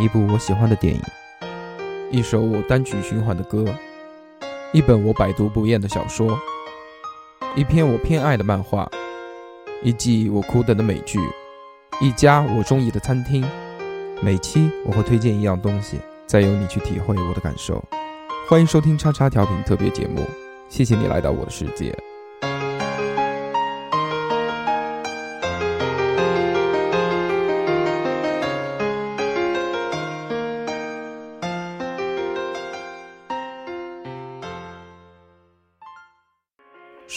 一部我喜欢的电影，一首我单曲循环的歌，一本我百读不厌的小说，一篇我偏爱的漫画，一季我苦等的美剧，一家我中意的餐厅。每期我会推荐一样东西，再由你去体会我的感受。欢迎收听叉叉调频特别节目，谢谢你来到我的世界。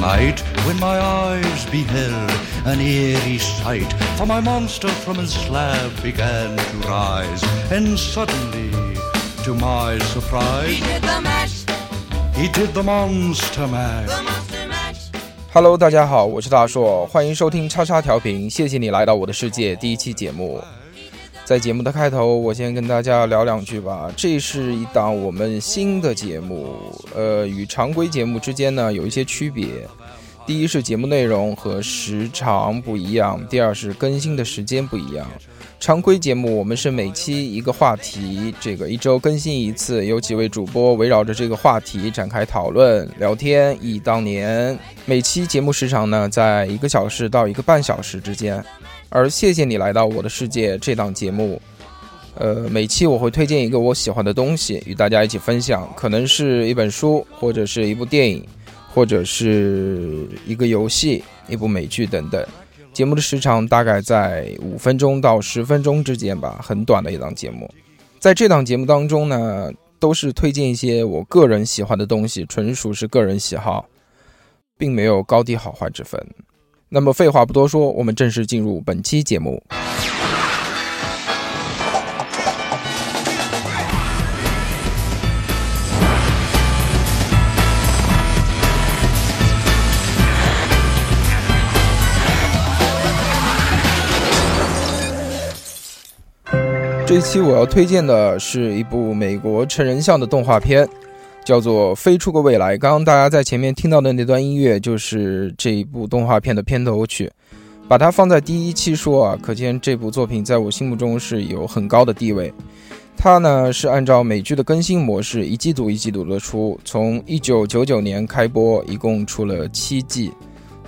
Night when my eyes beheld an eerie sight. For my monster from his slab began to rise, and suddenly, to my surprise, He did the mash, he did the monster mash. the monster mash. Hello，大家好，我是大硕，欢迎收听叉叉调频，谢谢你来到我的世界第一期节目。在节目的开头，我先跟大家聊两句吧。这是一档我们新的节目，呃，与常规节目之间呢有一些区别。第一是节目内容和时长不一样，第二是更新的时间不一样。常规节目我们是每期一个话题，这个一周更新一次，有几位主播围绕着这个话题展开讨论、聊天，忆当年。每期节目时长呢在一个小时到一个半小时之间。而谢谢你来到我的世界这档节目，呃，每期我会推荐一个我喜欢的东西与大家一起分享，可能是一本书，或者是一部电影，或者是一个游戏、一部美剧等等。节目的时长大概在五分钟到十分钟之间吧，很短的一档节目。在这档节目当中呢，都是推荐一些我个人喜欢的东西，纯属是个人喜好，并没有高低好坏之分。那么废话不多说，我们正式进入本期节目。这一期我要推荐的是一部美国成人向的动画片，叫做《飞出个未来》。刚刚大家在前面听到的那段音乐，就是这一部动画片的片头曲。把它放在第一期说啊，可见这部作品在我心目中是有很高的地位。它呢是按照美剧的更新模式，一季度一季度的出，从一九九九年开播，一共出了七季，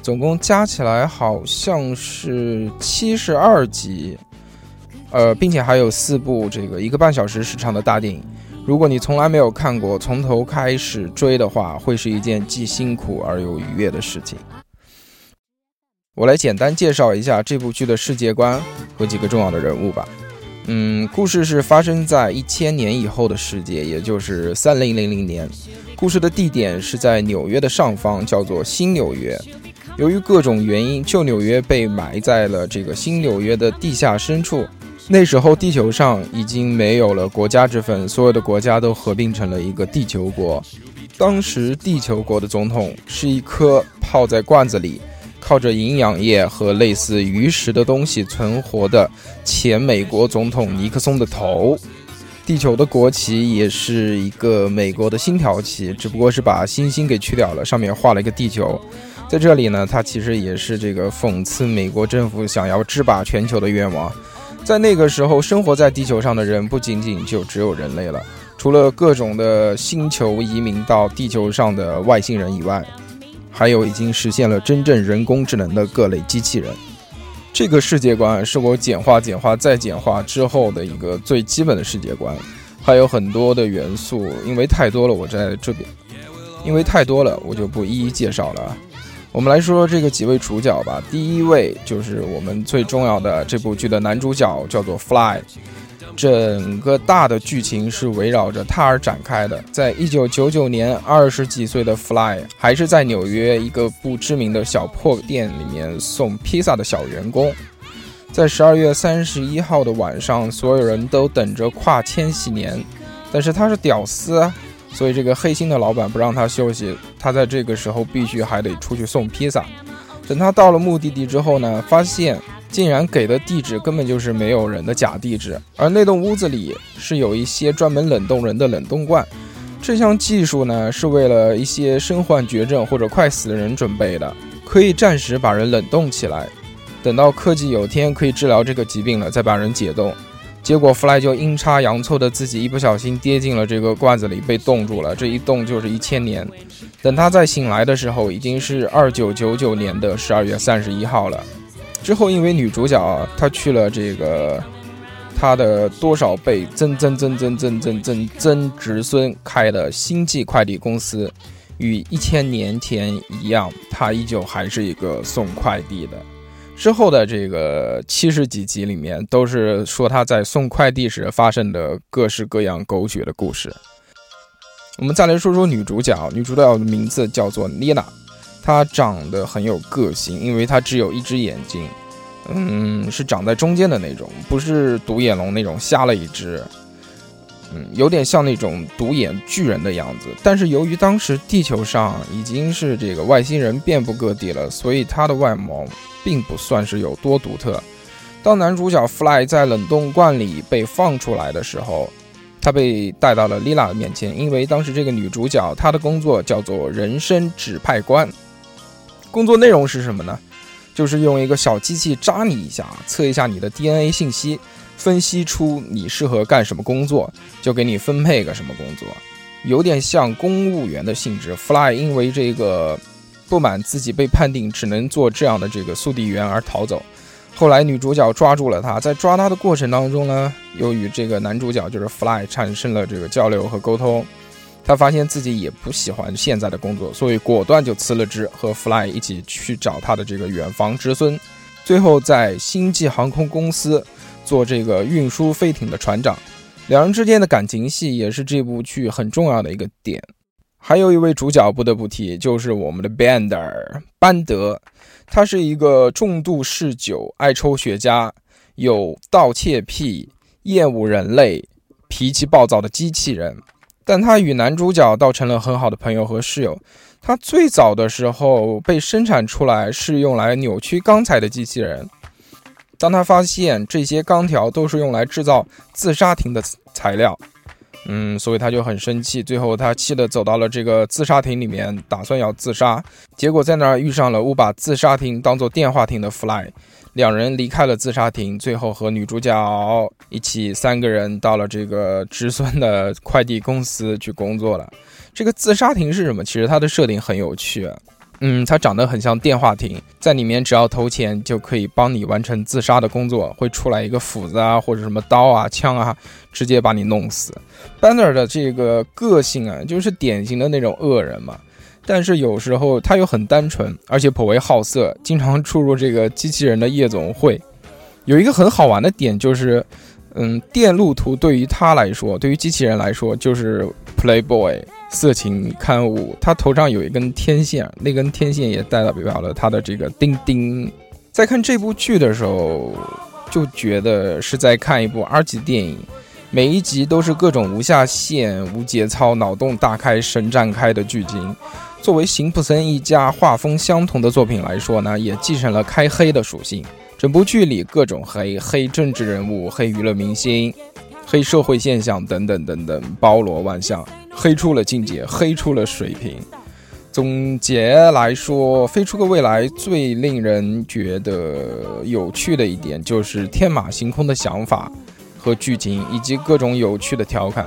总共加起来好像是七十二集。呃，并且还有四部这个一个半小时时长的大电影。如果你从来没有看过，从头开始追的话，会是一件既辛苦而又愉悦的事情。我来简单介绍一下这部剧的世界观和几个重要的人物吧。嗯，故事是发生在一千年以后的世界，也就是三零零零年。故事的地点是在纽约的上方，叫做新纽约。由于各种原因，旧纽约被埋在了这个新纽约的地下深处。那时候，地球上已经没有了国家之分，所有的国家都合并成了一个地球国。当时，地球国的总统是一颗泡在罐子里，靠着营养液和类似鱼食的东西存活的前美国总统尼克松的头。地球的国旗也是一个美国的星条旗，只不过是把星星给去掉了，上面画了一个地球。在这里呢，它其实也是这个讽刺美国政府想要制霸全球的愿望。在那个时候，生活在地球上的人不仅仅就只有人类了，除了各种的星球移民到地球上的外星人以外，还有已经实现了真正人工智能的各类机器人。这个世界观是我简化、简化再简化之后的一个最基本的世界观，还有很多的元素，因为太多了，我在这边，因为太多了，我就不一一介绍了。我们来说说这个几位主角吧。第一位就是我们最重要的这部剧的男主角，叫做 Fly。整个大的剧情是围绕着他而展开的。在一九九九年，二十几岁的 Fly 还是在纽约一个不知名的小破店里面送披萨的小员工。在十二月三十一号的晚上，所有人都等着跨千禧年，但是他是屌丝啊。所以这个黑心的老板不让他休息，他在这个时候必须还得出去送披萨。等他到了目的地之后呢，发现竟然给的地址根本就是没有人的假地址，而那栋屋子里是有一些专门冷冻人的冷冻罐。这项技术呢，是为了一些身患绝症或者快死的人准备的，可以暂时把人冷冻起来，等到科技有天可以治疗这个疾病了，再把人解冻。结果弗莱就阴差阳错的自己一不小心跌进了这个罐子里，被冻住了。这一冻就是一千年。等他再醒来的时候，已经是二九九九年的十二月三十一号了。之后，因为女主角啊她去了这个她的多少倍曾曾曾曾曾曾曾曾侄孙开的星际快递公司，与一千年前一样，她依旧还是一个送快递的。之后的这个七十几集里面，都是说他在送快递时发生的各式各样狗血的故事。我们再来说说女主角，女主角的名字叫做丽娜，她长得很有个性，因为她只有一只眼睛，嗯，是长在中间的那种，不是独眼龙那种瞎了一只，嗯，有点像那种独眼巨人的样子。但是由于当时地球上已经是这个外星人遍布各地了，所以他的外貌。并不算是有多独特。当男主角 Fly 在冷冻罐里被放出来的时候，他被带到了 Lila 的面前，因为当时这个女主角她的工作叫做人生指派官。工作内容是什么呢？就是用一个小机器扎你一下，测一下你的 DNA 信息，分析出你适合干什么工作，就给你分配个什么工作，有点像公务员的性质。Fly 因为这个。不满自己被判定只能做这样的这个速递员而逃走，后来女主角抓住了他，在抓他的过程当中呢，又与这个男主角就是 Fly 产生了这个交流和沟通，他发现自己也不喜欢现在的工作，所以果断就辞了职，和 Fly 一起去找他的这个远房侄孙，最后在星际航空公司做这个运输飞艇的船长，两人之间的感情戏也是这部剧很重要的一个点。还有一位主角不得不提，就是我们的 Bender 班德，他是一个重度嗜酒、爱抽雪茄、有盗窃癖、厌恶人类、脾气暴躁的机器人。但他与男主角倒成了很好的朋友和室友。他最早的时候被生产出来是用来扭曲钢材的机器人。当他发现这些钢条都是用来制造自杀亭的材料。嗯，所以他就很生气，最后他气得走到了这个自杀亭里面，打算要自杀。结果在那儿遇上了误把自杀亭当做电话亭的 Fly，两人离开了自杀亭，最后和女主角一起三个人到了这个侄孙的快递公司去工作了。这个自杀亭是什么？其实它的设定很有趣。嗯，它长得很像电话亭，在里面只要投钱就可以帮你完成自杀的工作，会出来一个斧子啊，或者什么刀啊、枪啊，直接把你弄死。Banner 的这个个性啊，就是典型的那种恶人嘛，但是有时候他又很单纯，而且颇为好色，经常出入这个机器人的夜总会。有一个很好玩的点就是，嗯，电路图对于他来说，对于机器人来说就是 Playboy。色情刊物，他头上有一根天线，那根天线也代表了他的这个钉钉。在看这部剧的时候，就觉得是在看一部 R 级电影，每一集都是各种无下限、无节操、脑洞大开、神展开的剧情。作为辛普森一家画风相同的作品来说呢，也继承了开黑的属性。整部剧里各种黑，黑政治人物，黑娱乐明星。黑社会现象等等等等，包罗万象，黑出了境界，黑出了水平。总结来说，《飞出个未来》最令人觉得有趣的一点，就是天马行空的想法和剧情，以及各种有趣的调侃。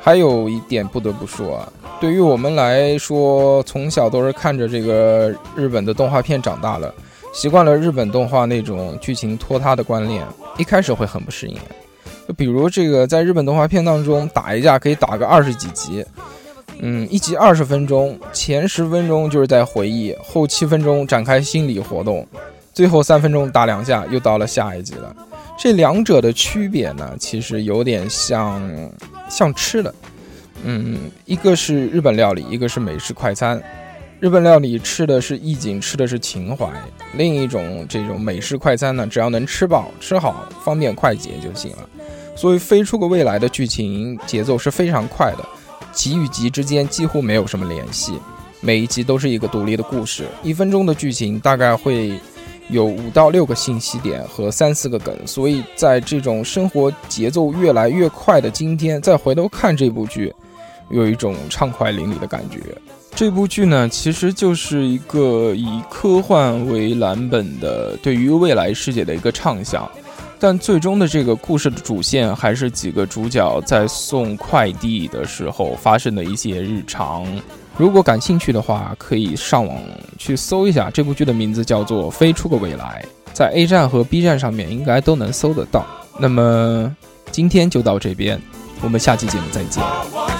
还有一点不得不说啊，对于我们来说，从小都是看着这个日本的动画片长大了，习惯了日本动画那种剧情拖沓的观念，一开始会很不适应。就比如这个，在日本动画片当中打一架可以打个二十几集，嗯，一集二十分钟，前十分钟就是在回忆，后七分钟展开心理活动，最后三分钟打两下，又到了下一集了。这两者的区别呢，其实有点像像吃的，嗯，一个是日本料理，一个是美式快餐。日本料理吃的是意境，吃的是情怀；另一种这种美式快餐呢，只要能吃饱吃好，方便快捷就行了。所以飞出个未来的剧情节奏是非常快的，集与集之间几乎没有什么联系，每一集都是一个独立的故事。一分钟的剧情大概会有五到六个信息点和三四个梗，所以在这种生活节奏越来越快的今天，再回头看这部剧，有一种畅快淋漓的感觉。这部剧呢，其实就是一个以科幻为蓝本的对于未来世界的一个畅想，但最终的这个故事的主线还是几个主角在送快递的时候发生的一些日常。如果感兴趣的话，可以上网去搜一下这部剧的名字叫做《飞出个未来》，在 A 站和 B 站上面应该都能搜得到。那么今天就到这边，我们下期节目再见。